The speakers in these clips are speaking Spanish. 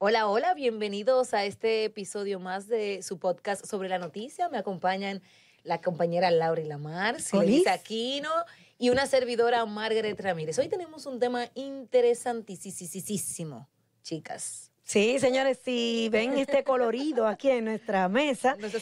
Hola, hola, bienvenidos a este episodio más de su podcast sobre la noticia. Me acompañan la compañera Laura y Lamar, Silvia Aquino y una servidora Margaret Ramírez. Hoy tenemos un tema interesantísimo, chicas. Sí, señores, si ven este colorido aquí en nuestra mesa, no se,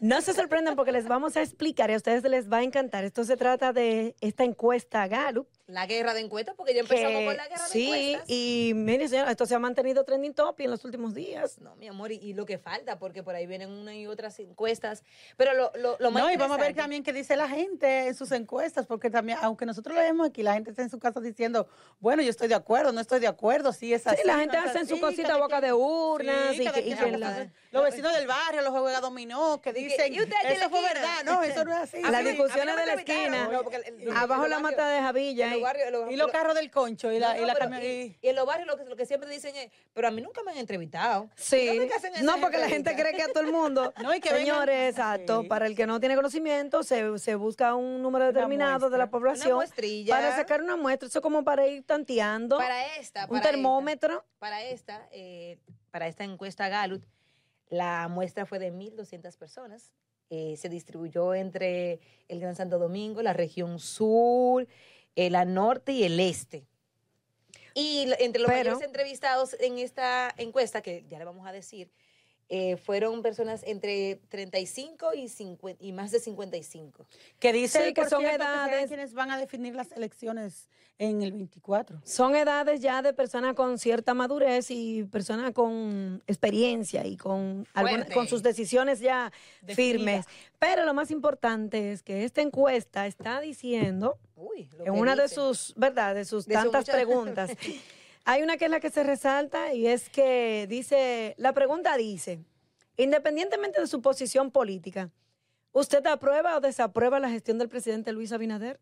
no se sorprendan porque les vamos a explicar y a ustedes les va a encantar. Esto se trata de esta encuesta Gallup la guerra de encuestas, porque ya empezamos con la guerra de encuestas. Sí, y mire, señora, esto se ha mantenido trending topic en los últimos días. No, mi amor, y, lo que falta, porque por ahí vienen una y otras encuestas. Pero lo, lo, lo más No, y vamos a ver también qué dice la gente en sus encuestas, porque también, aunque nosotros lo vemos aquí, la gente está en su casa diciendo, bueno, yo estoy de acuerdo, no estoy de acuerdo, sí es así. Sí, la gente hace en su cosita boca de urnas y, que, los vecinos del barrio, los juega dominó, que dicen, eso fue verdad, no, eso no es así. Las discusiones de la esquina, abajo la mata de Javilla. Y los carros del concho y la, y, la y, en los barrios lo que, lo que siempre dicen es, pero a mí nunca me han entrevistado. Sí. No, porque la gente cree que a todo el mundo. no, y que Señores, exacto. Para el que no tiene conocimiento, se, se busca un número determinado de la población. Para sacar una muestra. Eso como para ir tanteando. Para esta. un termómetro. para esta, eh, para esta encuesta Gallup, la muestra fue de 1.200 personas. Eh, se distribuyó entre el Gran Santo Domingo, la región sur, el norte y el este. Y entre los mayores entrevistados en esta encuesta, que ya le vamos a decir, eh, fueron personas entre 35 y, 50, y más de 55. Que dice que son edades. quienes van a definir las elecciones en el 24. Son edades ya de personas con cierta madurez y personas con experiencia y con, con sus decisiones ya firmes. Pero lo más importante es que esta encuesta está diciendo, en una de sus, ¿verdad? De sus tantas preguntas. Hay una que es la que se resalta y es que dice, la pregunta dice, independientemente de su posición política, ¿usted aprueba o desaprueba la gestión del presidente Luis Abinader?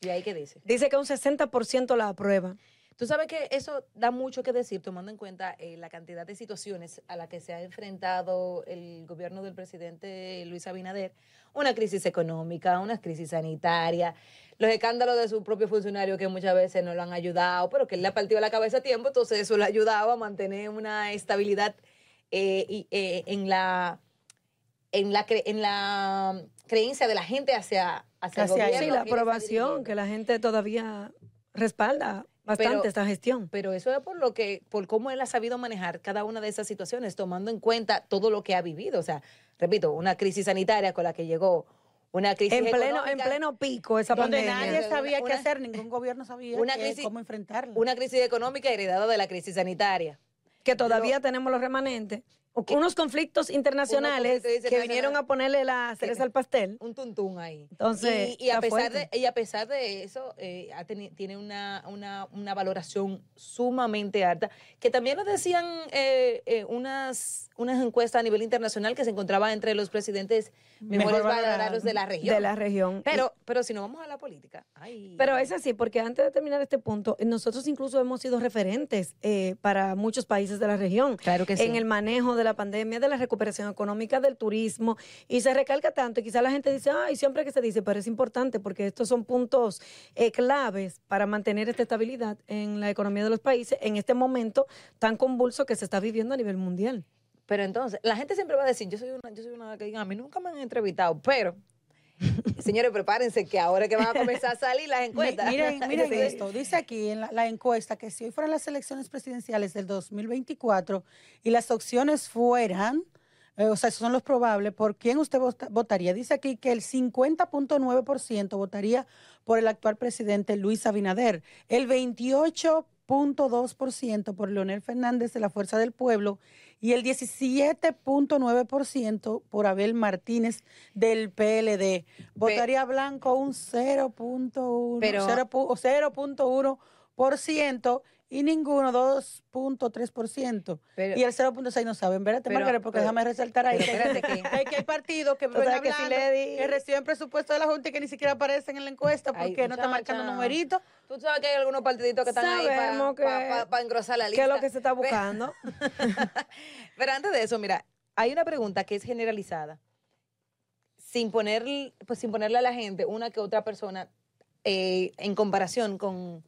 ¿Y ahí qué dice? Dice que un 60% la aprueba. Tú sabes que eso da mucho que decir, tomando en cuenta eh, la cantidad de situaciones a las que se ha enfrentado el gobierno del presidente Luis Abinader. Una crisis económica, una crisis sanitaria, los escándalos de su propio funcionario que muchas veces no lo han ayudado, pero que él le ha partido la cabeza a tiempo, entonces eso le ha ayudado a mantener una estabilidad eh, eh, en la en la en la creencia de la gente hacia hacia, el gobierno. Sí, la aprobación que la gente todavía respalda bastante esta gestión. Pero eso es por lo que, por cómo él ha sabido manejar cada una de esas situaciones, tomando en cuenta todo lo que ha vivido. O sea, repito, una crisis sanitaria con la que llegó una crisis en pleno en pleno pico esa donde pandemia. nadie sabía qué hacer ningún gobierno sabía cómo enfrentarla. una crisis económica heredada de la crisis sanitaria. Que todavía tenemos los remanentes. Unos conflictos internacionales que vinieron a ponerle la cereza al pastel. Un tuntún ahí. Entonces, y, a, pesar de, y a pesar de eso, eh, tiene una, una, una, valoración sumamente alta, que también lo decían eh, eh, unas, unas encuestas a nivel internacional que se encontraba entre los presidentes mejores de la región. De la región. Pero, pero si no vamos a la política. Pero es así, porque antes de terminar este punto, nosotros incluso hemos sido referentes para muchos países de la región. Claro que sí. En el manejo de la pandemia, de la recuperación económica, del turismo, y se recalca tanto, y quizá la gente dice, ay, siempre que se dice, pero es importante porque estos son puntos eh, claves para mantener esta estabilidad en la economía de los países en este momento tan convulso que se está viviendo a nivel mundial. Pero entonces, la gente siempre va a decir, yo soy una, yo soy una que digan, a mí nunca me han entrevistado, pero Señores, prepárense que ahora que van a comenzar a salir las encuestas. Miren, miren esto, dice aquí en la, encuesta que si hoy fueran las elecciones presidenciales del 2024 y las opciones fueran, eh, o sea, esos son los probables, ¿por quién usted votaría? Dice aquí que el 50.9% votaría por el actual presidente Luis Abinader, el 28 ciento por Leonel Fernández de la Fuerza del Pueblo y el 17.9% por Abel Martínez del PLD. Votaría blanco un 0.1 o 0.1% y ninguno 2.3%. Y el 0.6 no saben, ¿verdad? porque déjame resaltar ahí que, hay partidos que, que, reciben presupuesto de la Junta y que ni siquiera aparecen en la encuesta porque no están marcando numeritos. Tú sabes que hay algunos partiditos que están ahí para engrosar la lista. ¿Qué es lo que se está buscando? Pero antes de eso, mira, hay una pregunta que es generalizada. Sin, poner, pues sin ponerle a la gente una que otra persona eh, en comparación con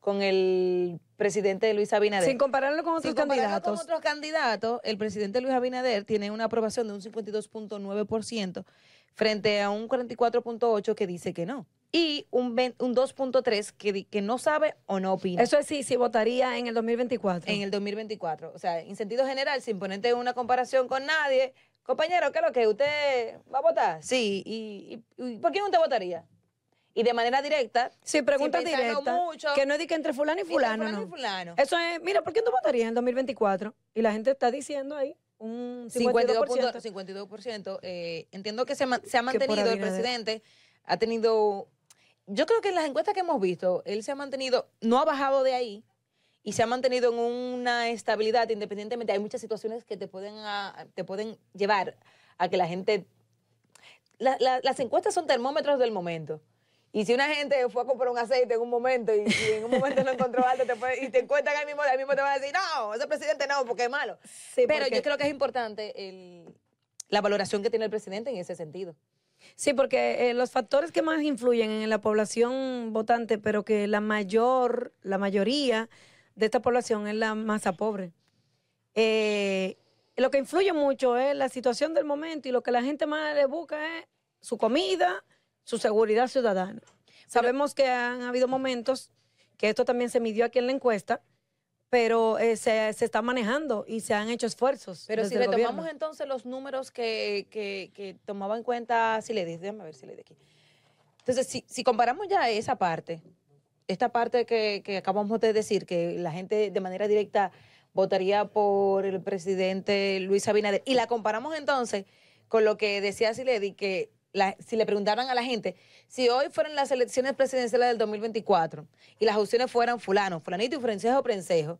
con el presidente Luis Abinader. Sin compararlo con otros Sin compararlo candidatos. con otros candidatos, el presidente Luis Abinader tiene una aprobación de un 52.9% frente a un 44.8% que dice que no. Y un, ven- un 2.3% que, que no sabe o no opina. Eso es sí, si votaría en el 2024. en el 2024. O sea, en sentido general, sin ponerte una comparación con nadie, compañero, ¿qué es lo que usted va a votar? Sí, y, y- y ¿por quién usted votaría? Y de manera directa, Sí, pregunta sin pensarlo directa. mucho, que no es de que entre fulano y entre fulano, fulano no. y fulano. Eso es, mira, ¿por qué tú votarías en 2024? Y la gente está diciendo ahí un 52%. 52%. 52%. eh, entiendo que se, ha mantenido el presidente, ha tenido, yo creo que en las encuestas que hemos visto, él se ha mantenido, no ha bajado de ahí y se ha mantenido en una estabilidad independientemente. Hay muchas situaciones que te pueden, a- te pueden llevar a que la gente... la- la- las encuestas son termómetros del momento. Y si una gente fue a comprar un aceite en un momento y, y en un momento no encontró algo te puede- y te encuentran ahí mismo, ahí mismo te van a decir, no, ese presidente no, porque es malo. Sí, Pero porque- yo creo que es importante el- la valoración que tiene el presidente en ese sentido. Sí, porque eh, los factores que más influyen en la población votante, pero que la mayor, la mayoría de esta población es la masa pobre. Eh, lo que influye mucho es la situación del momento y lo que la gente más le busca es su comida, su seguridad ciudadana. Sabemos que han habido momentos que esto también se midió aquí en la encuesta, pero eh, se, se está manejando y se han hecho esfuerzos. Pero si retomamos entonces los números que, que, que tomaba en cuenta Siledi, déjame ver Siledi aquí. Entonces, si, si comparamos ya esa parte, esta parte que, que acabamos de decir, que la gente de manera directa votaría por el presidente Luis Abinader, y la comparamos entonces con lo que decía Siledi, que la- si le preguntaran a la gente, si hoy fueran las elecciones presidenciales del 2024 y las opciones fueran fulano, fulanito y Francejo Prensejo,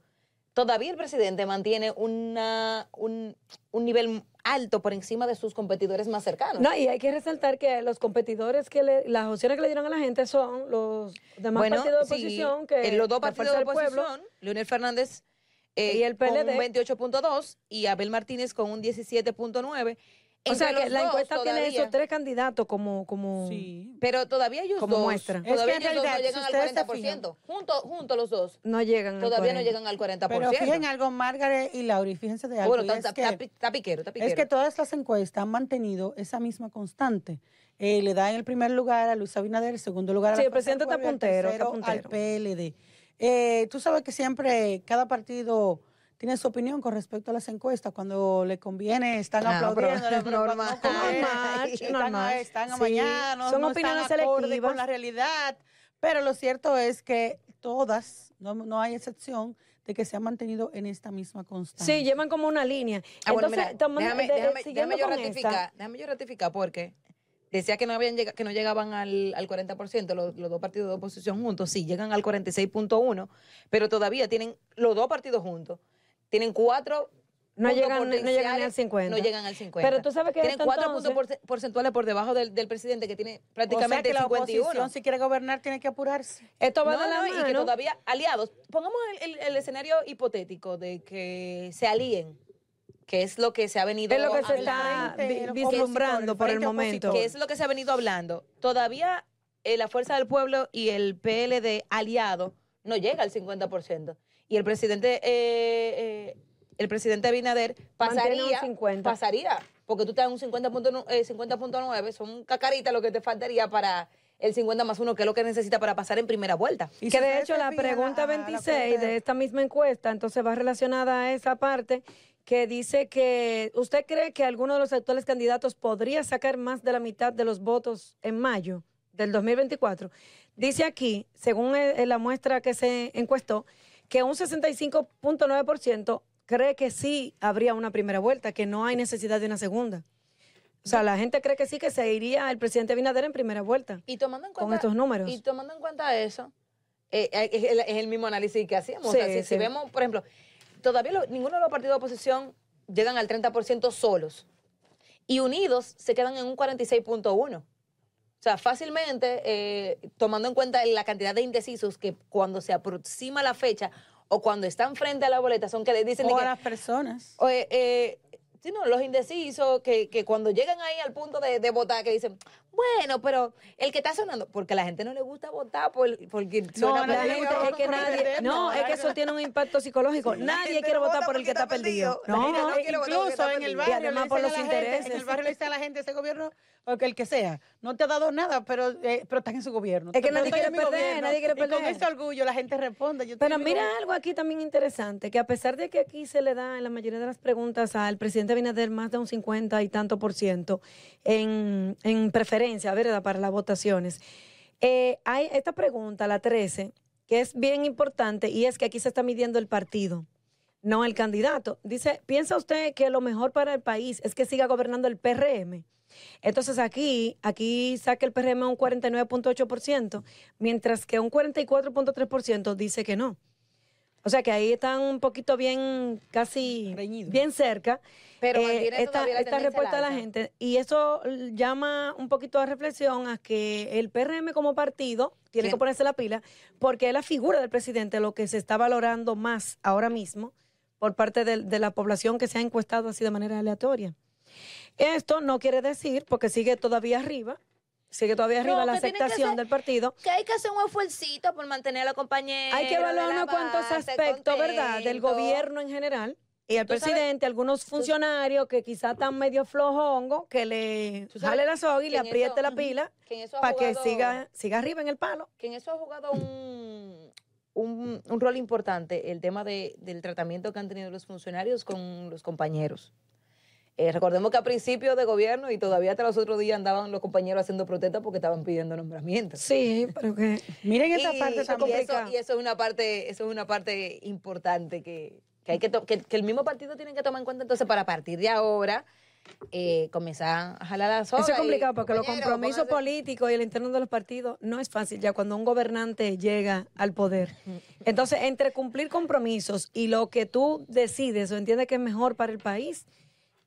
todavía el presidente mantiene una, un, un nivel alto por encima de sus competidores más cercanos. No, y hay que resaltar que los competidores que le, las opciones que le dieron a la gente son los demás partidos de sí, oposición que en los dos partidos de oposición, Leonel Fernández eh, Y el con PLD. un 28.2 y Abel Martínez con un 17.9. O sea que la encuesta tiene todavía- esos tres candidatos como, como Sí. Pero todavía ellos Como dos, muestra. todavía Es que en ellos dos no realidad, llegan si al ustedes se 40%. Juntos juntos los dos. no llegan al Todavía no 40. llegan al 40%. Pero fíjense algo, Margaret y Lauri, fíjense de algo. bueno, está, es está- que- está pi- está piquero, está piquero. Es que todas las encuestas han mantenido esa misma constante. Eh, le da en el primer lugar a Luis Abinader, el segundo lugar a Sí, la el presidente está puntero, está tercero al puntero. PLD. Eh, tú sabes que siempre cada partido tiene su opinión con respecto a las encuestas. Cuando le conviene están Ah, aplaudiendo. pero- pero cuando normal. no conviene, Normal, están, normal. están Sí, amañados, son no opiniones están selectivas. con la realidad. Pero lo cierto es que todas, no, no hay excepción, de que se han mantenido en esta misma constante. Sí, llevan como una línea. Ah, bueno, Entonces, mira, tomando- déjame, de- déjame- déjame yo ratificar, esta, déjame yo ratificar porque decía que no habían llega- que no llegaban al, al 40% los, los dos partidos de oposición juntos, sí, llegan al 46.1, pero todavía tienen los dos partidos juntos. Tienen cuatro No puntos llegan- no llegan ni al potenciales, 50. No llegan al 50. Pero tú sabes que tienen cuatro entonces- puntos porce- porcentuales por debajo del, del presidente que tiene o sea prácticamente la 51. oposición, si quiere gobernar, tiene que apurarse. Esto va No, de la no, y que todavía aliados. Pongamos el, el- el escenario hipotético de que se alíen, que es lo que se ha venido Es lo que se hablando. está vislumbrando por el momento. que es lo que se ha venido hablando. Todavía eh, la Fuerza del Pueblo y el PLD aliado no llega al 50%. Y el presidente, eh, eh, el presidente Abinader pasaría, 50. pasaría, porque tú estás en un 50.9, eh, 50.9, son cacaritas lo que te faltaría para el 50 más 1, que es lo que necesita para pasar en primera vuelta. Y que si de hecho la pregunta la 26 pregunta de esta misma encuesta entonces va relacionada a esa parte que dice que usted cree que alguno de los actuales candidatos podría sacar más de la mitad de los votos en mayo del 2024. Dice aquí, según eh, la muestra que se encuestó, que un 65.9% cree que sí habría una primera vuelta, que no hay necesidad de una segunda. O sea, la gente cree que sí, que se iría el presidente Binader en primera vuelta. Y tomando en Con cuenta, estos números. Y tomando en cuenta eso, eh, eh, es, el, es el mismo análisis que hacíamos. o sea, Sí, si, vemos, por ejemplo, todavía lo- ninguno de los partidos de oposición llegan al 30% solos. Y unidos se quedan en un 46.1. O sea, fácilmente, eh, tomando en cuenta la cantidad de indecisos que cuando se aproxima la fecha o cuando están frente a la boleta son que le dicen O a que, las personas. Eh, sí, no, los indecisos que, que cuando llegan ahí al punto de, de votar, que dicen, Bueno, pero el que está sonando, porque a la gente no le gusta votar por, porque no, la gente, es que nadie, no, es que eso tiene un impacto psicológico. nadie quiere votar por el que está perdido. No, no, incluso en el barrio, y además por los intereses. en el barrio le dice a la gente, ese gobierno o que el que sea, no te ha dado nada, pero, eh, pero estás en su gobierno. Es que nadie quiere perder, nadie quiere perder. Y con ese orgullo la gente responde. pero mira algo aquí también interesante, que a pesar de que aquí se le da en la mayoría de las preguntas al presidente Binader más de un 50 y tanto por ciento en, en preferencia, ¿verdad?, para las votaciones. Eh, hay esta pregunta, la 13, que es bien importante y es que aquí se está midiendo el partido no el candidato. Dice, ¿piensa usted que lo mejor para el país es que siga gobernando el PRM? Entonces aquí, aquí saca el PRM un 49.8%, mientras que un 44.3% dice que no. O sea que ahí están un poquito bien, casi bien cerca. Pero eh, esta, esta respuesta de la gente. Y eso llama un poquito a reflexión a que el PRM como partido tiene que ponerse la pila, porque es la figura del presidente lo que se está valorando más ahora mismo por parte de la población que se ha encuestado así de manera aleatoria. Esto no quiere decir, porque sigue todavía arriba, sigue todavía arriba la aceptación del partido. Que hay que hacer un esfuerzo por mantener a la compañera. Hay que evaluar unos cuantos aspectos, ¿verdad? Del gobierno en general. Y al presidente, algunos funcionarios que quizá están medio flojongo, que le jale la soga y le apriete la pila para que siga, siga arriba en el palo. Que en eso ha jugado un, un, un rol importante el tema de, del tratamiento que han tenido los funcionarios con los compañeros. Eh, recordemos que a principio de gobierno y todavía hasta los otros días andaban los compañeros haciendo protestas porque estaban pidiendo nombramientos. Sí, pero que miren esta parte tan y eso, y eso es una parte, eso es una parte importante que, que hay que, que, que, el mismo partido tiene que tomar en cuenta entonces para partir de ahora eh, comenzar a jalar las. Eso es complicado porque los compromisos políticos y el interno de los partidos no es fácil ya cuando un gobernante llega al poder. Entonces, entre cumplir compromisos y lo que tú decides o entiendes que es mejor para el país,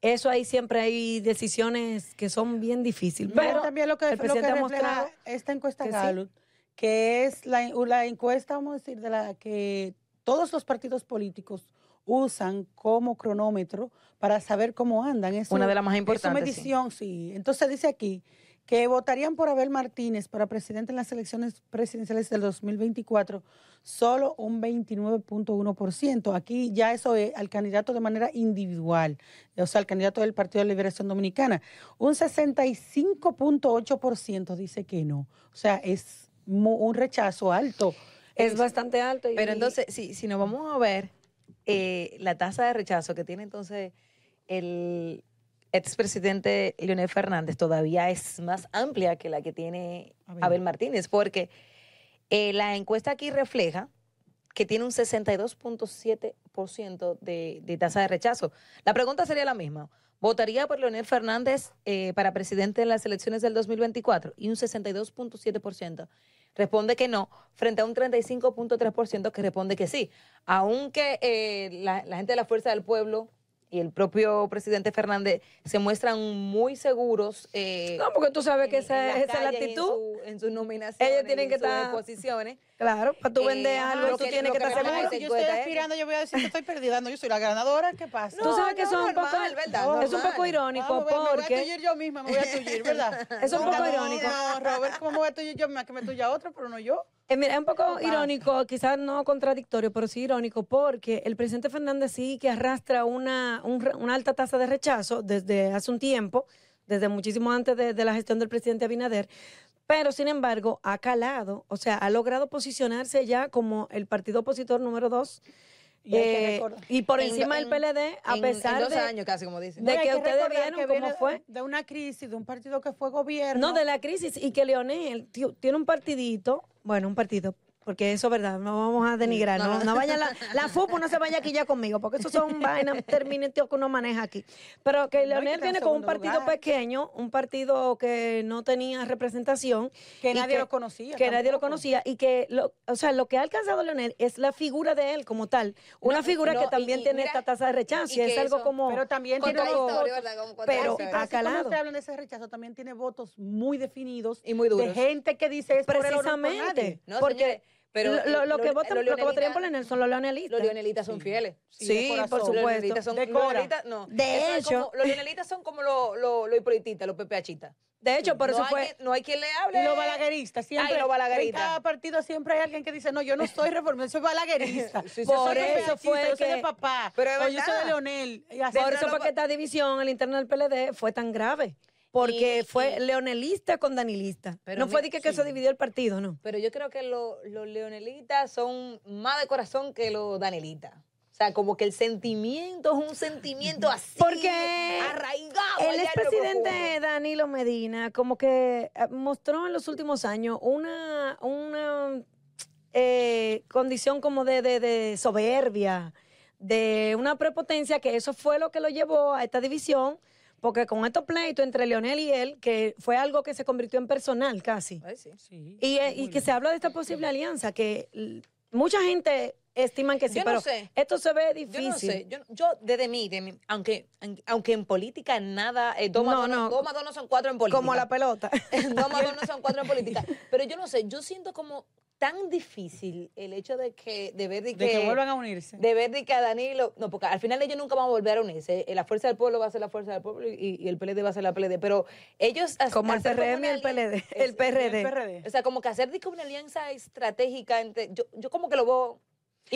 eso ahí siempre hay decisiones que son bien difíciles. Pero también lo que, el presidente ha mostrado esta encuesta que que es la, la, encuesta, vamos a decir, de la que todos los partidos políticos usan como cronómetro para saber cómo andan. Es una de las más importantes. Es medición, sí. Entonces dice aquí que votarían por Abel Martínez para presidente en las elecciones presidenciales del 2024 solo un 29.1%. Aquí ya eso es al candidato de manera individual, o sea, al candidato del Partido de Liberación Dominicana. Un 65.8% dice que no. O sea, es un rechazo alto. Es, bastante alto. Pero entonces, si, si nos vamos a ver eh, la tasa de rechazo que tiene entonces el expresidente Leonel Fernández todavía es más amplia que la que tiene Abel Martínez, porque eh, la encuesta aquí refleja que tiene un 62.7% de, de tasa de rechazo. La pregunta sería la misma. ¿Votaría por Leonel Fernández eh, para presidente en las elecciones del 2024? Y un 62.7% responde que no, frente a un 35.3% que responde que sí. Aunque eh, la, la gente de la Fuerza del Pueblo y el propio presidente Fernández se muestran muy seguros. Eh, no, porque tú sabes que esa, es la actitud. En, sus nominaciones, Ellos tienen que estar. posiciones. Claro, para tú vender eh, algo, tú tienes que, estar seguro. Si yo estoy aspirando, yo voy a decir que estoy perdida. No, yo soy la ganadora. ¿Qué pasa? tú sabes que eso es un poco, ¿verdad? es un poco irónico porque. Me voy a tullir yo misma, me voy a tullir, ¿verdad? es un poco irónico. No, Robert, ¿cómo me voy a tullir yo misma? Que me tuya otro, pero no yo. Eh, mira, es un poco irónico, quizás no contradictorio, pero sí irónico, porque el presidente Fernández sí que arrastra una, una alta tasa de rechazo desde hace un tiempo, desde muchísimo antes de, de, la gestión del presidente Abinader, pero sin embargo ha calado, o sea, ha logrado posicionarse ya como el partido opositor número dos y, eh, y por encima del PLD, a pesar en dos de, años casi, como dicen. de que, ustedes vieron cómo fue. De una crisis, de un partido que fue gobierno. No, de la crisis y que Leonel tiene un partidito, bueno, un partido porque eso es verdad, no vamos a denigrar, no, no, vaya la, la FUPU no se vaya aquí ya conmigo, porque eso son vainas terminativas que uno maneja aquí. Pero que Leonel viene con un partido pequeño, un partido que no tenía representación. Que nadie lo conocía. Que nadie lo conocía y que, lo, o sea, lo que ha alcanzado Leonel es la figura de él como tal, una figura que también tiene esta tasa de rechazo, y, es algo como... Pero también tiene votos, pero ha calado. Cuando hablan de ese rechazo, también tiene votos muy definidos. Y muy duros. De gente que dice es Precisamente, porque... Pero lo, lo, que votan, lo que votarían por Leonel son los leonelistas. Los leonelitas son fieles. Sí, por supuesto. Los leonelitas son, los no. De hecho. los leonelitas son como los lo, lo los pepeachitas. De hecho, por no eso fue. Hay, no hay quien le hable. Los balagueristas. Siempre. Ay, los balagueristas. En cada partido siempre hay alguien que dice, no, yo no soy reformista, soy balaguerista. sí, por eso fue yo que. Soy de papá. Pero o yo soy de Leonel. Por eso fue que esta división al interno del PLD fue tan grave. Porque fue leonelista con danilista. Pero no fue de que, que, se dividió el partido, ¿no? Pero yo creo que los leonelistas son más de corazón que los danelistas. O sea, como que el sentimiento es un sentimiento así. Porque arraigado. El expresidente Danilo Medina, como que eh, mostró en los últimos años una, una eh, condición como de, de, de soberbia, de una prepotencia, que eso fue lo que lo llevó a esta división porque con estos pleitos entre Leonel y él, que fue algo que se convirtió en personal casi. sí. Y, eh, y que se habla de esta posible alianza, que mucha gente estima que sí, pero esto se ve difícil. Yo no sé, yo, desde mí, de mí aunque, aunque en política nada, eh, dos, no, no. dos no son cuatro en política. Como la pelota. dos más dos no son cuatro en política. Pero yo no sé, yo siento como tan difícil el hecho de que de ver de que, vuelvan a unirse de ver de que a Danilo no porque al final ellos nunca van a volver a unirse eh, la fuerza del pueblo va a ser la fuerza del pueblo y, el PLD va a ser la PLD pero ellos como el PRM y el PLD el PRD. o sea como que hacer de que una alianza estratégica entre yo, yo como que lo veo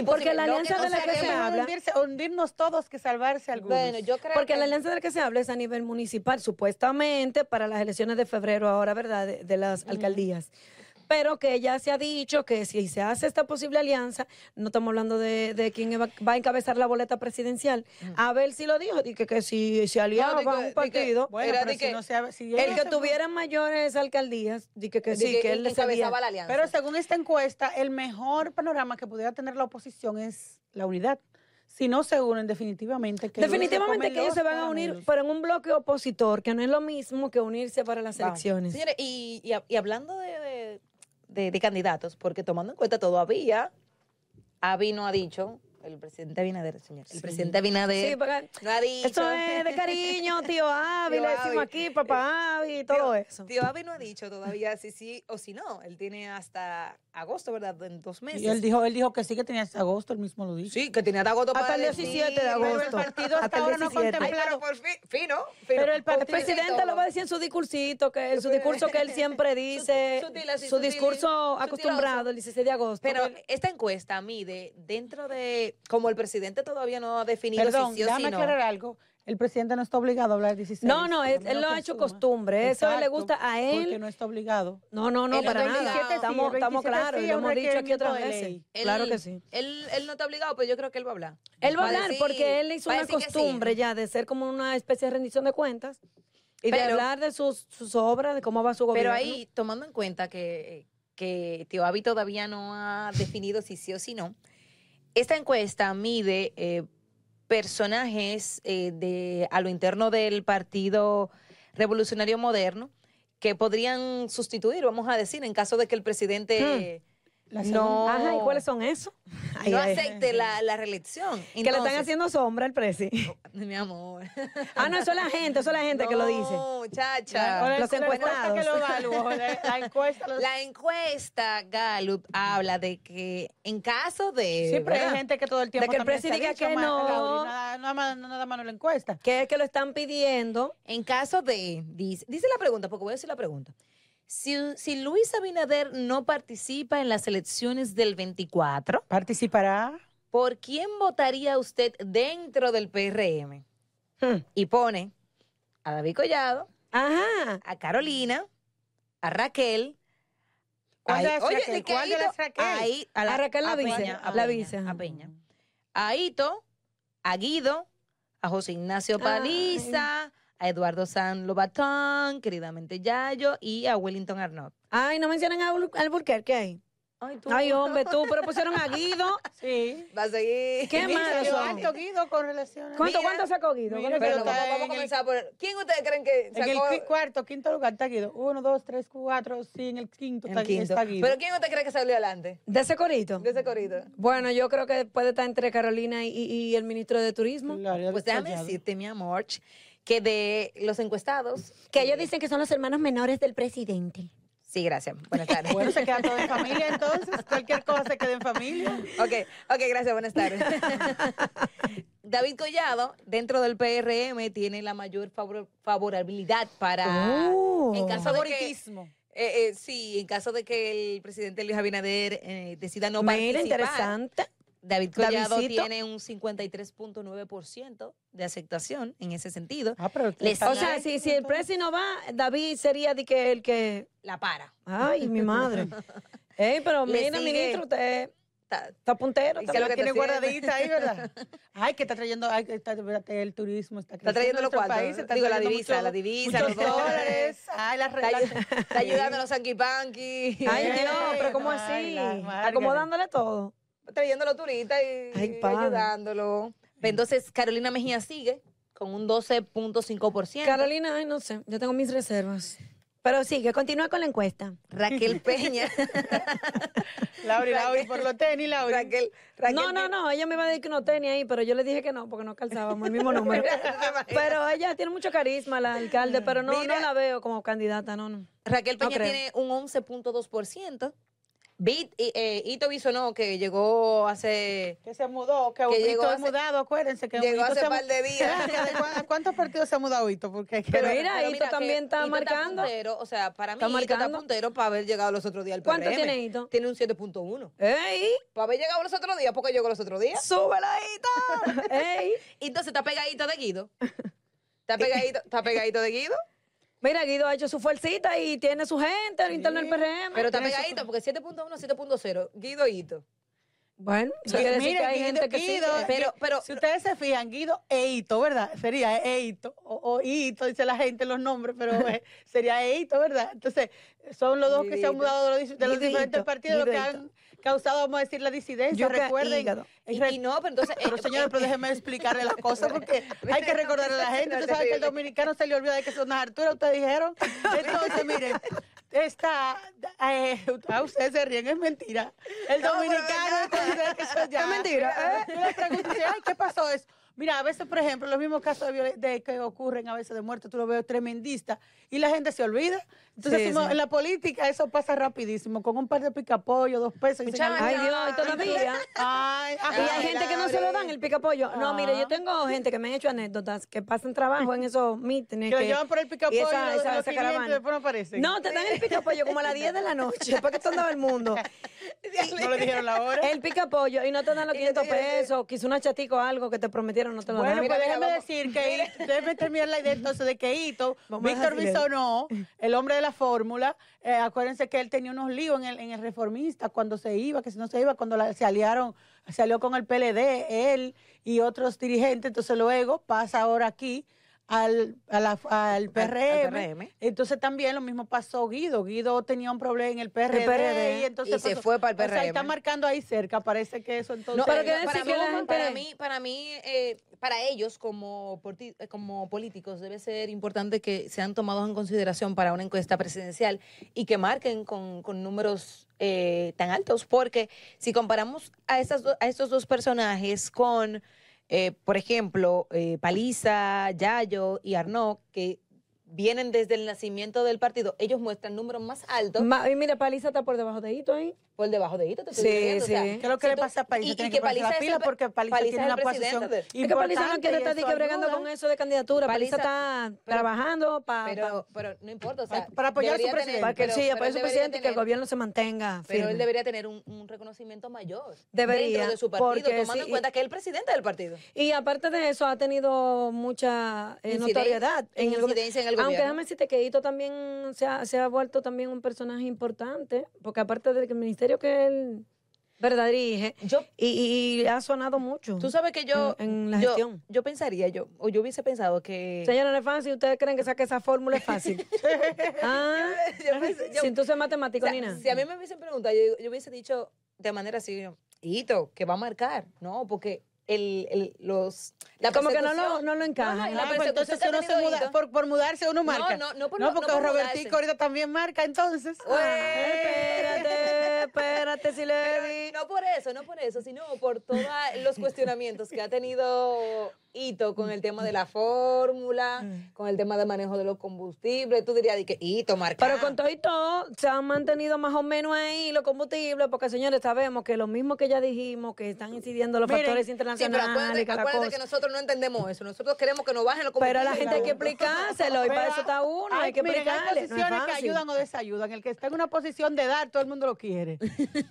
porque la alianza de la que se habla. hundirnos todos que salvarse algunos. Bueno, yo creo Porque la alianza de la que se habla es a nivel municipal, supuestamente para las elecciones de febrero, ahora, ¿verdad? De, las alcaldías pero que ya se ha dicho que si se hace esta posible alianza, no estamos hablando de, de quién va, a encabezar la boleta presidencial. A ver si lo dijo, que, que si se aliaba no, un partido, el que tuviera mayores alcaldías, que, que sí, que, él encabezaba la alianza. Pero según esta encuesta, el mejor panorama que pudiera tener la oposición es la unidad si no se unen definitivamente. Que definitivamente que ellos se van a unir, pero en un bloque opositor, que no es lo mismo que unirse para las elecciones. Señores, y, y, hablando de, de, candidatos, porque tomando en cuenta todavía, Avi no ha dicho el presidente Abinader, señor. El presidente Abinader sí, no ha dicho. Esto es de cariño, tío Avi, le decimos aquí, papá Avi, todo eso. Tío Avi no ha dicho todavía si sí o si no. Él tiene hasta agosto, ¿verdad? En dos meses. Y él dijo, él dijo que sí que tenía hasta agosto, él mismo lo dijo. Sí, que tenía hasta agosto hasta el 17 de agosto. Pero el partido hasta, ahora no contemplado. por fin, fino, Pero el, presidente lo va a decir en su discursito, que en su discurso que él siempre dice, su discurso acostumbrado el 16 de agosto. Pero esta encuesta mide dentro de, como el presidente todavía no ha definido Perdón, si sí o si no. aclarar algo el presidente no está obligado a hablar 16. No, no, él, lo ha hecho costumbre. Eso le gusta a él. Porque no está obligado. No, no, no, para nada. Estamos, estamos claros, lo hemos dicho aquí otras veces. claro que sí. Él, él no está obligado, pero yo creo que él va a hablar. Él va, a hablar porque él hizo una costumbre ya de ser como una especie de rendición de cuentas y de hablar de sus, sus obras, de cómo va su gobierno. Pero ahí, tomando en cuenta que, que Tío Avi todavía no ha definido si sí o si no, esta encuesta mide eh, personajes eh, de, a lo interno del Partido Revolucionario Moderno que podrían sustituir, vamos a decir, en caso de que el presidente... Hmm. No. Ajá, ¿y cuáles son esos? no acepte la, la, reelección. que le están haciendo sombra al presi. mi amor. Ah, no, eso es la gente, eso es la gente que lo dice. No, muchacha. Los encuestados. la, encuesta, la encuesta Gallup habla de que en caso de. Siempre hay gente que todo el tiempo. De que el presidente diga que no. Nada, nada, nada más la encuesta. Que es que lo están pidiendo. En caso de. Dice, dice la pregunta, porque voy a decir la pregunta. Si, Luis Abinader no participa en las elecciones del 24, ¿participará? ¿Por quién votaría usted dentro del PRM? Hmm. Y pone a David Collado, a Carolina, a Raquel. ¿Cuál Raquel? ¿Cuál de Raquel? a, la, Raquel la vice. A, Peña, a Peña. A Ito, a Guido, a José Ignacio Paliza, a Eduardo San Lobatón, queridamente Yayo, y a Wellington Arnott. Ay, no mencionan a Alburquerque ahí. Ay, tú. Ay, hombre, tú, pero pusieron a Guido. Sí. Va a seguir. Qué malo son. ¿Cuánto Guido con relación a... ¿Cuánto, ¿Cuánto sacó Guido? Mira, pero vamos, vamos a comenzar por... ¿Quién ustedes creen que sacó? En el cuarto, quinto lugar está Guido. Uno, dos, tres, cuatro, sí, en el quinto, está, quinto. está Guido. ¿Pero quién usted cree que salió adelante? ¿De ese corito? De ese corito. Bueno, yo creo que puede estar entre Carolina y, y el ministro de Turismo. Claro, pues déjame decirte, mi amor, que de los encuestados... Que ellos dicen que son los hermanos menores del presidente. Sí, gracias. Buenas tardes. Bueno, se queda todo en familia entonces. Cualquier cosa se queda en familia. Ok, ok, gracias. Buenas tardes. David Collado, dentro del PRM, tiene la mayor favor- favorabilidad para. Oh. en caso de que, Favoritismo. eh, eh, sí, en caso de que el presidente Luis Abinader eh, decida no Mira, participar. interesante. David Collado Davidcito. tiene un 53.9% de aceptación en ese sentido. Ah, pero O sea, si, si el presi no va, David sería de que el que... La para. Ay, mi madre. Ey, pero ministro, usted Está- está puntero. ¿Y está qué es lo que tiene guardadita ahí, ¿verdad? Ay, que está trayendo, ay, que está, el turismo está Está trayendo los cuartos. país, está Digo, la divisa, mucho- la divisa, los dólares. Ay, las reglas. está ayudando a los sanquipanqui. Ay, Dios, pero ¿cómo ay, así? Acomodándole todo. Trayendo a los turistas y Ay, padre. ayudándolo. Entonces, Carolina Mejía sigue con un 12.5%. Carolina, ay, no sé, yo tengo mis reservas. Pero sigue, continúa con la encuesta. Raquel Peña. Lauri, Lauri, por los tenis, Lauri. Raquel, Raquel No, no, no, ella me iba a decir que no tenía ahí, pero yo le dije que no, porque no calzábamos el mismo número. pero ella tiene mucho carisma, la alcalde, pero no, Mira. no la veo como candidata, no, no. Raquel Peña tiene un 11.2%. Bit, y, eh, Ito Bisonó, que llegó hace... Que se mudó, que, Que llegó hace- mudado, acuérdense que llegó hace se par de días. ¿De cu- ¿A cuántos partidos se ha mudado Huito? Porque Pero mira, Ito que también está Ito marcando. puntero, o sea, para mí Está Ito está marcando. puntero para haber llegado los otros días al PRM. ¿Cuánto tiene Ito? Tiene un 7.1. ¡Ey! Para haber llegado los otros días, porque llegó los otros días. ¡Súbela, Ito! ¡Ey! Y entonces está pegadito de Guido. Está pegadito, está pegadito de Guido. Mira, Guido ha hecho su fuercita y tiene su gente al interno del PRM. Pero está pegadito porque 7.1, 7.0 Guido Hito. Bueno, eso quiere decir que hay Guido- gente que Guido, sigue. Pero, pero, Si ustedes se fijan, Guido e Hito, ¿verdad? Sería Eito o, o Hito, dice la gente los nombres, pero eh, sería Eito, ¿verdad? Entonces, son los dos que se han mudado de los, de diferentes partidos, los que han causado, vamos a decir, la disidencia. Yuca, Recuerden. hígado. y, re- y no, pero entonces. pero eh, señores, eh, pero déjenme explicarle las cosas porque hay que recordarle a la gente. Usted sabe que el dominicano se le olvida de que son unas Arturo, ustedes dijeron. Entonces, miren, está, eh, a ustedes se ríen, es mentira. El No, pero dominicano considera que eso ya. Es mentira, Yo le pregunto, ay, ¿qué pasó eso? Mira, a veces, por ejemplo, los mismos casos de, que ocurren a veces de muerte, tú lo ves tremendista y la gente se olvida. Entonces, Sí, decimos, sí. en la política eso pasa rapidísimo, con un par de picapollo, dos pesos. y Muchacha. Ay, Dios, y todavía. Ay, Y hay ay, gente que no se lo dan el picapollo. No, mire, yo tengo gente que me han hecho anécdotas que pasan trabajo en esos mítines. Que lo que- llevan por el picapollo esa- esa- los esa 500 caravana. después no aparecen. No, te dan el picapollo como a las 10 de la noche, después que tú andaba el mundo. No le dijeron la hora. El picapollo y no te dan los 500 pesos, quizá una chatico o algo que te prometieron, no te lo Bueno, dan. Pues vamos. decir que déjeme terminar la idea entonces de que a Víctor. Bisonó, el hombre de la fórmula, eh, acuérdense que él tenía unos líos en el, en el reformista cuando se iba, que si no se iba, cuando la- se aliaron, se alió con el PLD, él y otros dirigentes, entonces luego pasa ahora aquí al, a la- al PRM. PRM. Entonces también lo mismo pasó Guido. Guido tenía un problema en el PRD, PRD. y entonces Y se pasó- fue para el O sea, PRM. está marcando ahí cerca, parece que eso entonces... No, Pero quiere para, que mí, la gente- para mí, para mí, eh, para ellos como, eh, como políticos debe ser importante que sean tomados en consideración para una encuesta presidencial y que marquen con, con números eh, tan altos, porque si comparamos a, estas do- a estos dos personajes con, eh, por ejemplo, eh, Paliza, Yayo y Arnaud, que vienen desde el nacimiento del partido, ellos muestran números más altos Ma- y mira, Paliza está por debajo de Hito ahí. por debajo de Hito. Te estoy Sí, diciendo, o sea, sí. ¿Qué es lo que si le tú- pasa a Paliza? y- Tiene y que ponerse pues, la pila porque Paliza Paliza tiene una posición presidente de- Es que Paliza no quiere estar que bregando con eso de candidatura. Paliza, Paliza- está pero- trabajando para Pero, pero no importa, o sea, Para- apoyar a su presidente. para que pero- sí, pero apoye a él su presidente y que el gobierno se mantenga Pero firme. él debería tener un, un reconocimiento mayor Debería, dentro de su partido, porque tomando en cuenta que es el presidente del partido. Y aparte de eso, ha tenido mucha eh, Incidencia- notoriedad en el, Aunque déjame decirte que Hito también se ha, se ha vuelto también un personaje importante, porque aparte del ministerio que él verdad dirige, Yo, y, y ha sonado mucho. tú sabes que yo, En- en la gestión. yo pensaría, yo, o yo hubiese pensado que... Señora, no es fácil. ¿Ustedes creen que saque esa fórmula es fácil? ah, Yo pensé- si tú seas matemático o sea, ni nada. si a mí me hubiesen preguntado, yo, yo hubiese dicho de manera así, Hito, que va a marcar, ¿no? Porque el, el, los... La Como que no lo, no lo encaja. No, no, Ah, pues entonces uno se muda, por, por mudarse uno marca. no, no por- no no porque por Robertico ahorita también marca, entonces. Ay, espérate, espérate, si le Pero no por eso, no por eso, sino por todos los cuestionamientos que ha tenido hito con el tema de la fórmula, mm. con el tema de manejo de los combustibles. Tú dirías que hito, marca. Pero con todo y todo, se han mantenido más o menos ahí los combustibles, porque señores, sabemos que lo mismo que ya dijimos, que están incidiendo los factores internacionales. Sí, pero acuérdate, que nosotros no entendemos eso. Nosotros queremos que nos bajen los combustibles. Pero a la gente hay que explicárselo, y para eso está uno, hay, que explicarle. Hay posiciones que ayudan o desayudan. El que está en una posición de dar, todo el mundo lo quiere.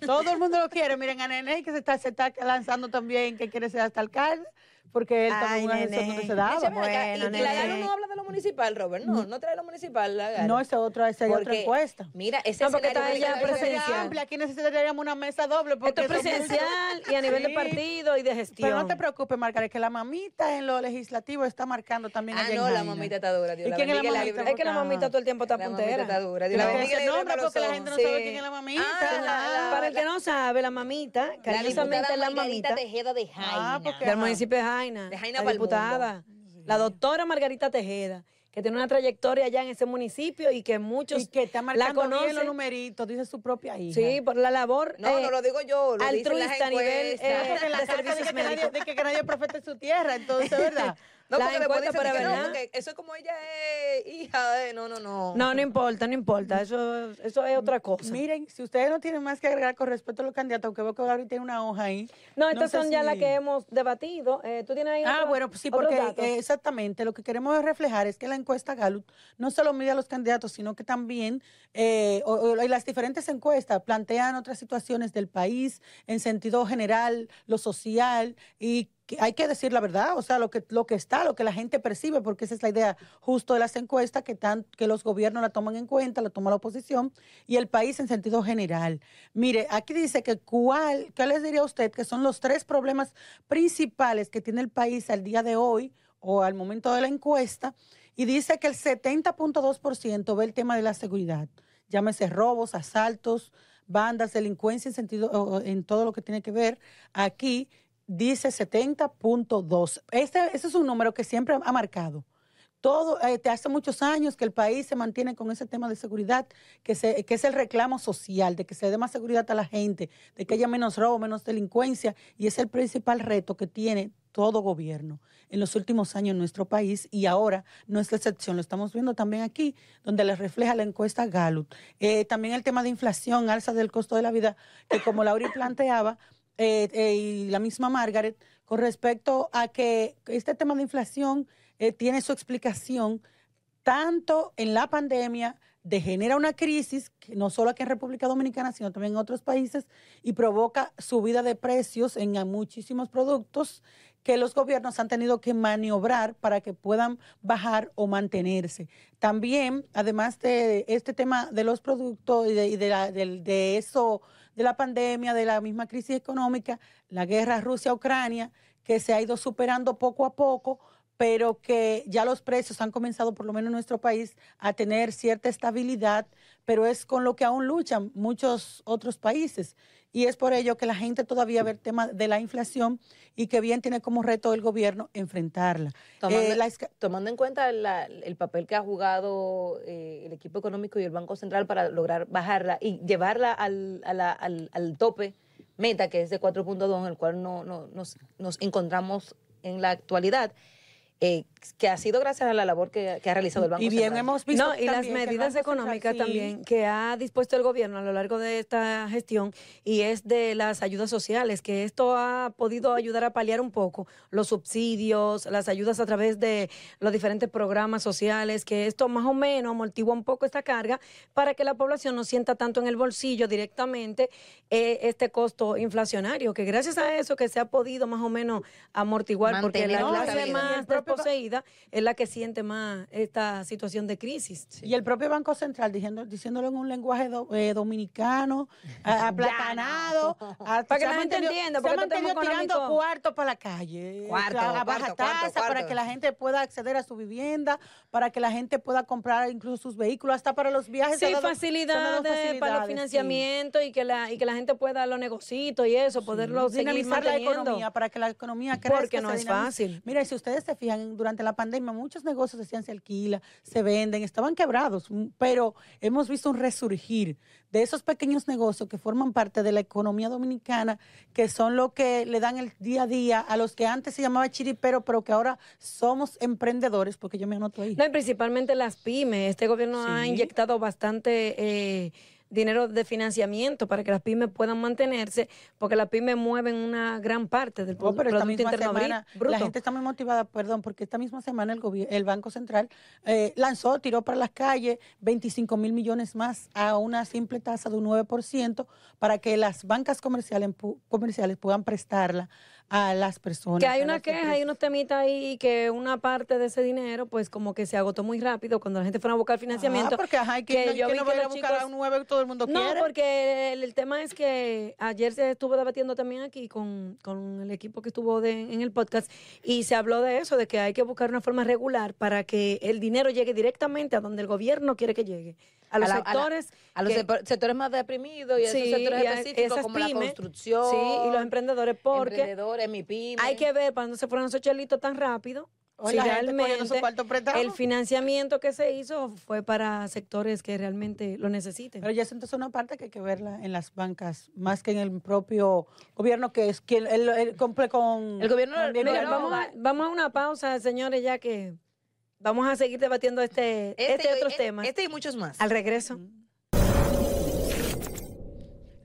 todo el mundo lo quiere. Miren, a Nene que se está, se está lanzando también, que quiere ser hasta alcalde porque él Ay, una donde se daba. Bueno, y, la Galo no habla de lo municipal, Robert. No, no trae lo municipal, la Galo. No, esa otra, esa otra encuesta. Mira, ese no, porque está ella presidencial. Aquí necesitaríamos una mesa doble. Porque Esto es presidencial y a nivel de partido y de gestión. Pero no te preocupes, Margaret, que la mamita en lo legislativo está marcando también Ah, no, la mamita está dura. Dios ¿Y quién es la mamita? Es que la mamita todo el tiempo está puntera. La mamita está dura. La. No, porque la gente no sabe quién es la mamita. Ah, Para el que no sabe, la mamita, cariñosamente la mamita. Tejeda de Jaina. Del municipio de Jaina. De Jaina diputada, la doctora Margarita Tejeda, que tiene una trayectoria allá en ese municipio y que muchos y que está marcando la conocen. los numeritos, dice su propia hija. Sí, por la labor No, no eh, lo digo yo, lo altruista a nivel eh, de, servicios médicos. de que, que nadie profete su tierra, entonces, ¿verdad? No, porque después dicen que no, porque eso es como ella es hija de... No, no, no. No, no importa, no importa. Eso, eso es otra cosa. Miren, si ustedes no tienen más que agregar con respecto a los candidatos, aunque veo que ahorita tiene una hoja ahí. No, estas son ya las que hemos debatido. Eh, ¿Tú tienes ahí Ah, bueno, pues sí, porque eh, exactamente lo que queremos reflejar es que la encuesta Gallup no solo mide a los candidatos, sino que también eh, las diferentes encuestas plantean otras situaciones del país en sentido general, lo social y hay que decir la verdad, o sea, lo que, lo que está, lo que la gente percibe, porque esa es la idea justo de las encuestas, que, tan, que los gobiernos la toman en cuenta, la toma la oposición y el país en sentido general. Mire, aquí dice que cuál, ¿qué les diría a usted que son los tres problemas principales que tiene el país al día de hoy o al momento de la encuesta? Y dice que el 70.2% ve el tema de la seguridad, llámese robos, asaltos, bandas, delincuencia en sentido en todo lo que tiene que ver aquí dice 70.2. Ese, ese es un número que siempre ha marcado. Todo, eh, hace muchos años que el país se mantiene con ese tema de seguridad, que, se, que es el reclamo social, de que se dé más seguridad a la gente, de que haya menos robo, menos delincuencia, y es el principal reto que tiene todo gobierno en los últimos años en nuestro país y ahora no es la excepción, lo estamos viendo también aquí, donde les refleja la encuesta Gallup. Eh, también el tema de inflación, alza del costo de la vida, que como Lauri planteaba, eh, eh, y la misma Margaret con respecto a que este tema de inflación eh, tiene su explicación tanto en la pandemia, de genera una crisis, que no solo aquí en República Dominicana, sino también en otros países, y provoca subida de precios en muchísimos productos que los gobiernos han tenido que maniobrar para que puedan bajar o mantenerse. También, además de este tema de los productos y de, de, de eso de la pandemia, de la misma crisis económica, la guerra Rusia-Ucrania, que se ha ido superando poco a poco, pero que ya los precios han comenzado, por lo menos en nuestro país, a tener cierta estabilidad, pero es con lo que aún luchan muchos otros países y es por ello que la gente todavía ve el tema de la inflación y que bien tiene como reto el gobierno enfrentarla. Tomando, eh, en cuenta el papel que ha jugado eh, el equipo económico y el Banco Central para lograr bajarla y llevarla al, al, tope meta, que es de 4.2, en el cual no, no, nos, nos encontramos en la actualidad. Eh, que ha sido gracias a la labor que, ha realizado el Banco y bien hemos visto no, y las medidas económicas también que ha dispuesto el gobierno a lo largo de esta gestión y es de las ayudas sociales que esto ha podido ayudar a paliar un poco los subsidios las ayudas a través de los diferentes programas sociales que esto más o menos amortigua un poco esta carga para que la población no sienta tanto en el bolsillo directamente eh, este costo inflacionario que gracias a eso que se ha podido más o menos amortiguar porque la clase más poseída es la que siente más esta situación de crisis. Y el propio Banco Central diciendo, diciéndolo en un lenguaje eh, dominicano, aplatanado, para que la gente entienda, porque se ha tirando cuartos para la calle, cuarto, a baja tasa para que la gente pueda acceder a su vivienda, para que la gente pueda comprar incluso sus vehículos, hasta para los viajes. Sí, facilidades, para los financiamientos y que la y que la gente pueda los negocios y eso, poderlo seguir dinamizar la economía para que la economía crezca. Porque no es fácil. Mira, si ustedes se fijan durante durante la pandemia muchos negocios decían se alquila, se venden, estaban quebrados, mm, pero hemos visto un resurgir de esos pequeños negocios que forman parte de la economía dominicana, que son lo que le dan el día a día a los que antes se llamaba chiripero, pero que ahora somos emprendedores, porque yo me anoto ahí. No, y principalmente las pymes. Este gobierno ha inyectado bastante... Eh, dinero de financiamiento para que las pymes puedan mantenerse, porque las pymes mueven una gran parte del oh, Producto Interno bruto. La gente está muy motivada, perdón, porque esta misma semana el, el Banco Central eh, lanzó, tiró para las calles 25 mil millones más a una simple tasa de un 9% para que las bancas comerciales, comerciales puedan prestarla a las personas. Que hay una queja, hay unos temitas ahí que una parte de ese dinero, pues como que se agotó muy rápido cuando la gente fue a buscar financiamiento. Ah, porque ajá, que, yo vi no que a buscar a un nueve todo el mundo quiere. No, porque el, tema es que ayer se estuvo debatiendo también aquí con, con el equipo que estuvo en el podcast y se habló de eso, de que hay que buscar una forma regular para que el dinero llegue directamente a donde el gobierno quiere que llegue a los sectores. A, los sectores más deprimidos y a esos sectores específicos como la construcción. Sí, y los emprendedores, porque emprendedores, mi pyme. hay que ver cuando se fueron esos chelitos tan rápido. si realmente el financiamiento que se hizo fue para sectores que realmente lo necesiten. Pero ya es entonces una parte que hay que verla en las bancas, más que en el propio gobierno, que es quien el, cumple con... El gobierno... vamos, a, vamos a una pausa, señores, ya que Vamos a seguir debatiendo este, este, este otros e, temas. Este y muchos más. Al regreso.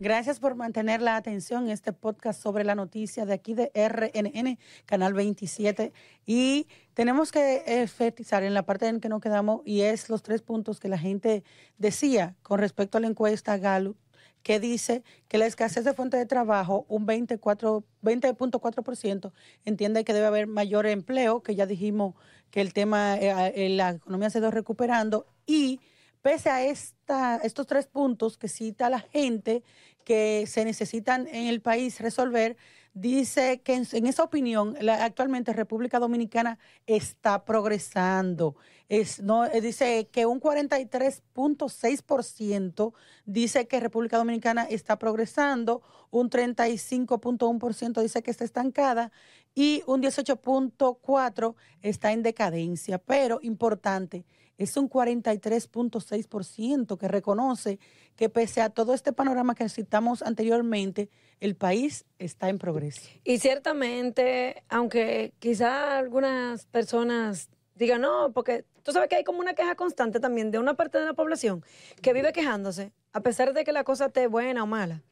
Gracias por mantener la atención en este podcast sobre la noticia de aquí de RNN, Canal 27. Y tenemos que enfatizar en la parte en que nos quedamos y es los tres puntos que la gente decía con respecto a la encuesta Gallup que dice que la escasez de fuente de trabajo, un 20.4%, entiende que debe haber mayor empleo, que ya dijimos que el tema, eh, eh, la economía se ido recuperando y pese a esta, estos tres puntos que cita la gente que se necesitan en el país resolver, dice que en, esa opinión actualmente República Dominicana está progresando. Es, no, eh, dice que un 43.6% dice que República Dominicana está progresando, un 35.1% dice que está estancada y un 18.4% está en decadencia. Pero importante, es un 43.6% que reconoce que pese a todo este panorama que citamos anteriormente, el país está en progreso. Y ciertamente, aunque quizá algunas personas digan, no, porque tú sabes que hay como una queja constante también de una parte de la población que vive quejándose, a pesar de que la cosa esté buena o mala.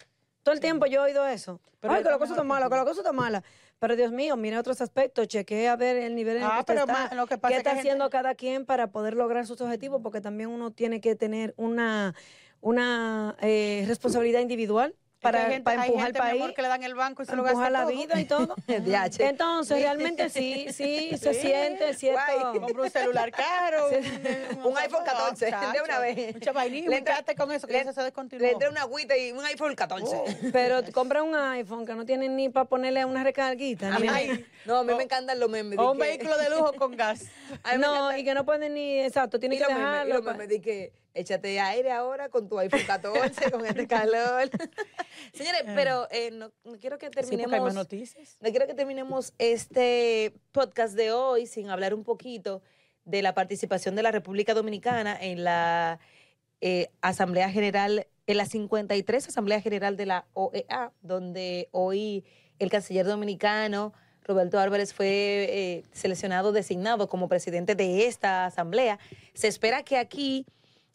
Todo el tiempo yo he oído eso. Pero Ay, que la cosa está mala, que la cosa está mala. Pero Dios mío, mire otros aspectos, chequee a ver el nivel en ah, que está, lo que qué está haciendo cada quien para poder lograr sus objetivos, porque también uno tiene que tener una, una eh, responsabilidad individual para, para empujar el país. que le dan el banco y se lo empujar la vida y todo. Entonces, realmente sí, sí, se siente cierto. Compra un celular caro, un, iPhone 14 de una vez. Mucha vainilla, le con eso, que le, se descontinuó. Le entra una agüita y un iPhone 14. Pero compra un iPhone que no tiene ni para ponerle una recarguita. no, a mí me encantan los memes. O un vehículo de lujo con gas. No, y que no pueden ni, exacto, tiene que dejarlo. Y los memes de que échate aire ahora con tu iPhone 14, con este calor. Señores, ah. pero eh, no, quiero que terminemos. noticias. No quiero que terminemos este podcast de hoy sin hablar un poquito de la participación de la República Dominicana en la eh, Asamblea General, en la 53 Asamblea General de la OEA, donde hoy el canciller dominicano. Roberto Álvarez fue eh, seleccionado, designado como presidente de esta asamblea. Se espera que aquí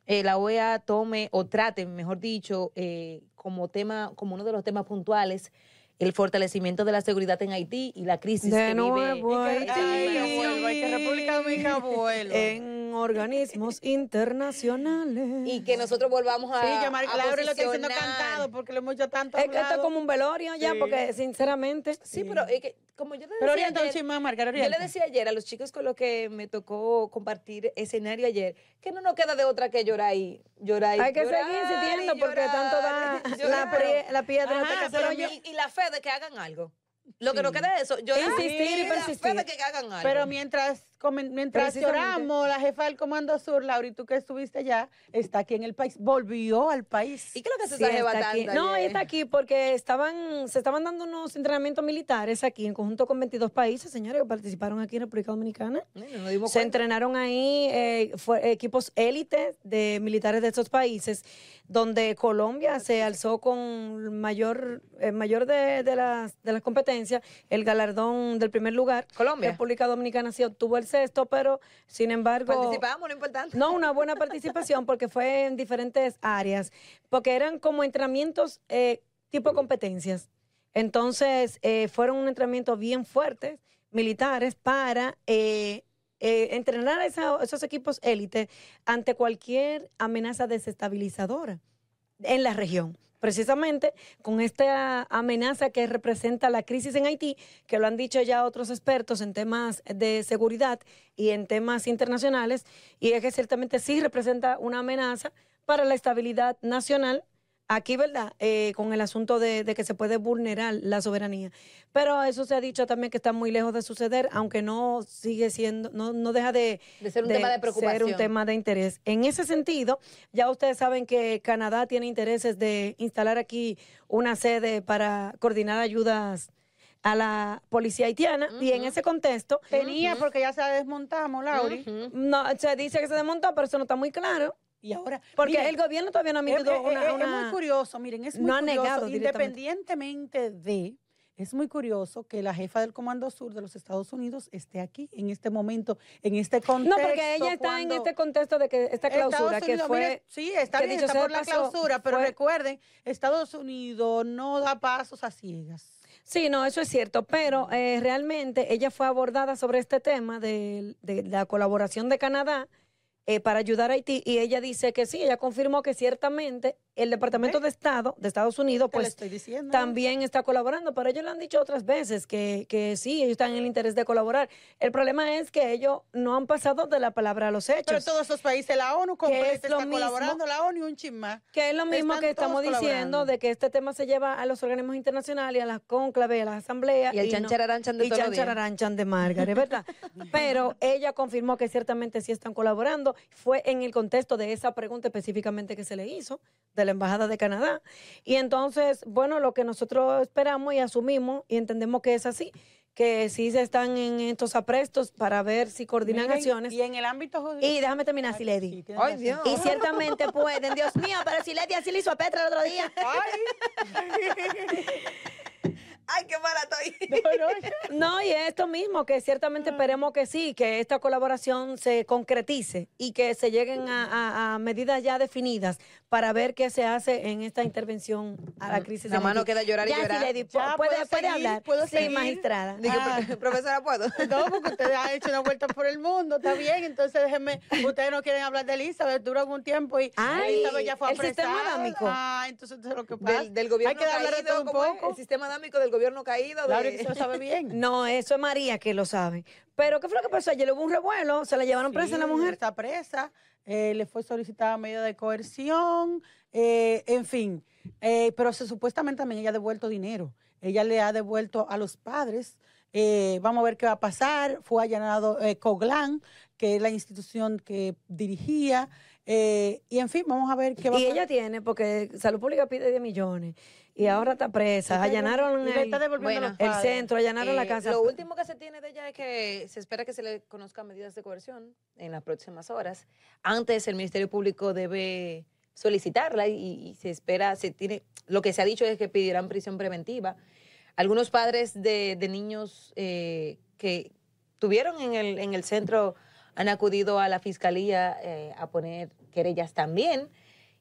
eh, la OEA tome o trate, mejor dicho, eh, como tema, como uno de los temas puntuales, el fortalecimiento de la seguridad en Haití y la crisis de que nuevo vive. Haití. que República Dominicana En organismos internacionales. Y que nosotros volvamos a. Sí, que Laura lo está diciendo cantado porque lo hemos hecho tanto. Es que esto es como un velorio ya, porque sinceramente. Sí, pero es que como yo le decía. Pero ayer, un Margarita, Yo le decía ayer a los chicos con los que me tocó compartir escenario ayer, que no nos queda de otra que llorar y llorar y Hay que seguir insistiendo porque tanto da la, la, piedra. y, la fe de que hagan algo. Lo que nos queda es eso, yo insistir y persistir. de que hagan algo. Pero mientras mientras lloramos, la jefa del Comando Sur, Laura, y tú que estuviste allá, está aquí en el país, volvió al país. ¿Y qué es lo que se está llevando? No, está aquí porque estaban, se estaban dando unos entrenamientos militares aquí en conjunto con 22 países, señores, que participaron aquí en República Dominicana. se entrenaron ahí eh, equipos élites de militares de estos países, donde Colombia se alzó con mayor, eh, mayor de, de, las, de las competencias, el galardón del primer lugar. Colombia. República Dominicana sí obtuvo el sexto, pero sin embargo... Participamos, lo importante. No, una buena participación porque fue en diferentes áreas, porque eran como entrenamientos eh, tipo competencias. Entonces, eh, fueron un entrenamiento bien fuerte, militares, para eh, entrenar a esos equipos élite ante cualquier amenaza desestabilizadora en la región precisamente con esta amenaza que representa la crisis en Haití, que lo han dicho ya otros expertos en temas de seguridad y en temas internacionales, y es que ciertamente sí representa una amenaza para la estabilidad nacional Aquí, ¿verdad? Eh, con el asunto de, que se puede vulnerar la soberanía. Pero eso se ha dicho también que está muy lejos de suceder, aunque no sigue siendo, no, no deja de, ser un tema de preocupación. Ser un tema de interés. En ese sentido, ya ustedes saben que Canadá tiene intereses de instalar aquí una sede para coordinar ayudas a la policía haitiana y en ese contexto tenía porque ya se desmontamos Lauri no se dice que se desmontó pero eso no está muy claro y ahora. Porque el gobierno todavía no ha emitido una, Es muy curioso, miren, es muy no curioso. Ha negado independientemente de. Es muy curioso que la jefa del Comando Sur de los Estados Unidos esté aquí en este momento, en este contexto. No, porque ella está en este contexto de que esta clausura que fue. sí, está bien, está por la clausura, pero recuerden, Estados Unidos no da pasos a ciegas. Sí, no, eso es cierto, pero eh, realmente ella fue abordada sobre este tema de, de la colaboración de Canadá eh, para ayudar a Haití y ella dice que sí, ella confirmó que ciertamente el Departamento de Estado de Estados Unidos pues también está colaborando, pero ellos lo han dicho otras veces que, que sí, ellos están en el interés de colaborar. El problema es que ellos no han pasado de la palabra a los hechos. Pero todos esos países, la ONU completa está colaborando, la ONU y un chisma. Que es lo mismo que estamos diciendo de que este tema se lleva a los organismos internacionales, a las conclaves, a las asambleas. Y el chancharanchan de Y chancharanchan de Margaret, ¿verdad? pero ella confirmó que ciertamente sí están colaborando. Fue en el contexto de esa pregunta específicamente que se le hizo, de la Embajada de Canadá. Y entonces, bueno, lo que nosotros esperamos y asumimos y entendemos que es así, que sí se están en estos aprestos para ver si coordinan acciones. Y en el ámbito judicial. Y déjame terminar, Siledi. Ay, Dios. Y ciertamente pueden, Dios mío, pero Siledi así le hizo a Petra el otro día. Ay. ¡Ay, qué mala estoy! No, y esto mismo, que ciertamente ah. esperemos que sí, que esta colaboración se concretice y que se lleguen a, medidas ya definidas para ver qué se hace en esta intervención a la crisis. La mano queda llorar y ya, llorar. ya, puede, puede hablar. ¿Puedo sí, magistrada. Digo, ah. profesora, ¿puedo? No, porque ustedes han hecho una vuelta por el mundo, está bien, entonces déjenme, ustedes no quieren hablar de Elizabeth, duró algún tiempo y Ay, Elizabeth ya fue el sistema adámico. Ah, entonces, entonces lo que pasa. Del, del gobierno Hay que hablar de todo un poco. El sistema adámico del gobierno caído. Claro, que se lo sabe bien. No, eso es María que lo sabe. Pero, ¿qué fue lo que pasó? Ayer hubo un revuelo, se la llevaron presa a la mujer. Está presa, eh, le fue solicitada medida de coerción, eh, en fin. Eh, pero se, supuestamente también ella ha devuelto dinero. Ella le ha devuelto a los padres. vamos a ver qué va a pasar. Fue allanado Coglan, que es la institución que dirigía. y en fin, vamos a ver qué va a pasar. Y ella tiene, porque Salud Pública pide 10 millones y ahora está presa. Allanaron el, el, centro, allanaron la eh, casa. Lo último que se tiene de ella es que se espera que se le conozcan medidas de coerción en las próximas horas. Antes el Ministerio Público debe solicitarla y, se espera, se tiene, lo que se ha dicho es que pedirán prisión preventiva. Algunos padres de, niños eh, que tuvieron en el, en el centro han acudido a la fiscalía eh, a poner querellas también.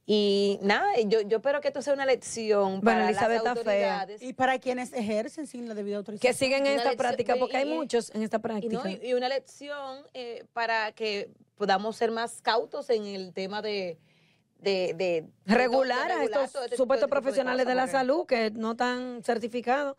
Y nada, yo, yo espero que esto sea una lección para las autoridades. Y para quienes ejercen sin la debida autorización. Que sigan en esta práctica, porque hay muchos en esta práctica. Y, una lección eh, para que podamos ser más cautos en el tema de, de, regular a estos supuestos profesionales de, la salud que no están certificados.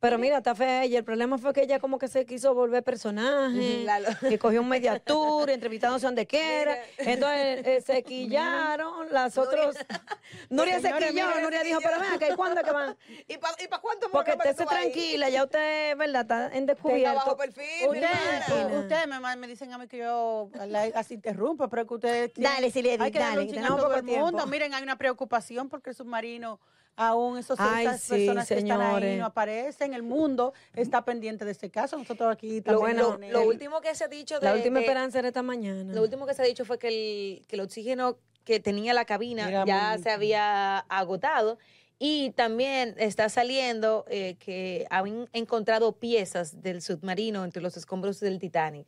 Pero mira, está fea ella. El problema fue que ella como que se quiso volver personaje, que cogió un media tour, entrevistándose donde quiera. Entonces eh, se quillaron las otras. Nuria se quilló, Nuria dijo, pero ven acá, ¿cuándo que van? ¿Y para pa cuánto Porque usted se tranquila, ya usted, ¿verdad? Está en descubierto. perfil, Ustedes usted me, me, dicen a mí que yo así interrumpo, pero que ustedes... Dale, si le hay que dale, que todo el mundo. Miren, hay una preocupación porque el submarino aún esos, esas personas que están ahí no aparecen, el mundo está pendiente de este caso. Nosotros aquí también. Lo, bueno, lo último que se ha dicho. De, la última esperanza era esta mañana. Lo último que se ha dicho fue que el, que el oxígeno que tenía la cabina ya se había agotado. Y también está saliendo eh, que han encontrado piezas del submarino entre los escombros del Titanic.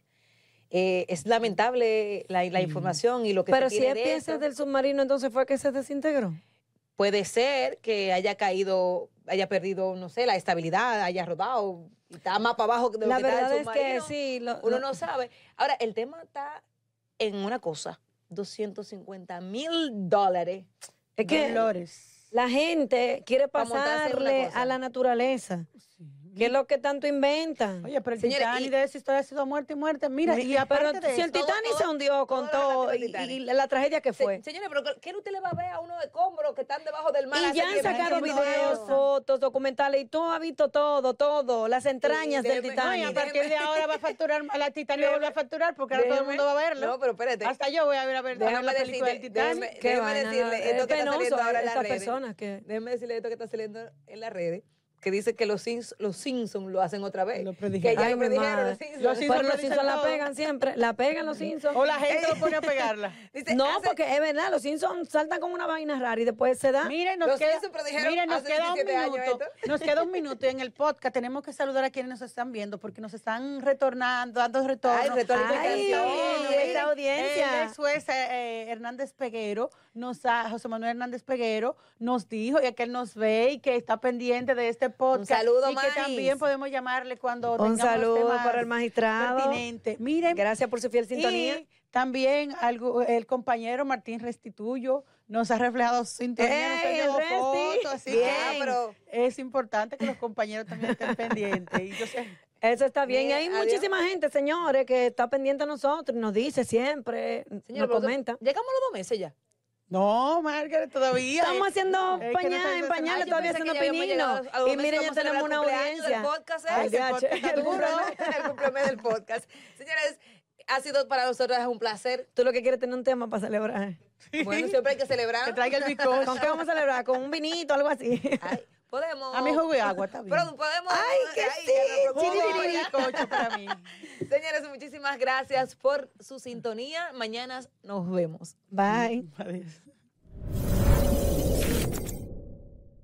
Eh, es lamentable la, la, información y lo que Pero se si es piezas del submarino, entonces fue que se desintegró. Puede ser que haya caído, haya perdido, no sé, la estabilidad, haya rodado y está más para abajo de lo la que verdad está es que sí. uno no sabe. Ahora, el tema está en una cosa, 250 mil dólares. Es que la gente quiere pasarle a la naturaleza. ¿Qué es lo que tanto inventan? Oye, pero el Titanic de esa historia ha sido muerte y muerte. Mira, y aparte pero si el Titanic se hundió con todo, y, la tragedia que fue. señores, pero ¿qué usted le va a ver a uno de escombros que están debajo del mar? Y ya han sacado videos, fotos, documentales, y todo ha visto todo, todo, las entrañas del Titanic. y a partir de ahora va a facturar, la Titanic va a facturar porque ahora todo el mundo va a verlo. No, pero espérate. Hasta yo voy a ver a ver, la película del Titanic. Déjeme decirle esto que está saliendo ahora en las redes. Déjeme decirle esto que está saliendo en las redes que dice que los, Simpsons, los Simpsons lo hacen otra vez. Lo predijeron. Que ya lo predijeron los Simpsons. Los Simpsons, los Simpsons la pegan siempre, la pegan los Simpsons. O la gente lo pone a pegarla. no, porque es verdad, los Simpsons saltan como una vaina rara y después se da. Miren, nos queda, miren, nos queda un minuto. Nos queda un minuto en el podcast tenemos que saludar a quienes nos están viendo porque nos están retornando, dando retorno. Ay, retorno Ay, esta audiencia. Ex juez eh, Hernández Peguero, nos José Manuel Hernández Peguero, nos dijo y que él nos ve y que está pendiente de este podcast. Un saludo, Y que también podemos llamarle cuando Un saludo para el magistrado. Pertinente. Miren. Gracias por su fiel sintonía. Y también algo, el compañero Martín Restituyo nos ha reflejado sintonía, hey, nos fotos, así que pero es importante que los compañeros también estén pendientes. Y yo sé, eso está bien. y hay muchísima gente, señores, que está pendiente a nosotros, nos dice siempre, nos comenta. Llegamos a los dos meses ya. No, Margaret, todavía. Estamos haciendo pañales, en pañales, todavía haciendo pinino. Y miren, ya tenemos una audiencia. El podcast, el, cumpleaños del podcast. Señores, ha sido para nosotros un placer. Tú lo que quieres tener un tema para celebrar. Bueno, siempre hay que celebrar. Que traiga el bizcocho. ¿Con qué vamos a celebrar? ¿Con un vinito, algo así? Ay, podemos. A mi jugo y agua, está bien. Pero podemos. Ay, que ay, sí. bizcocho para mí. Señores, muchísimas gracias por su sintonía. Mañana nos vemos. Bye. Adiós.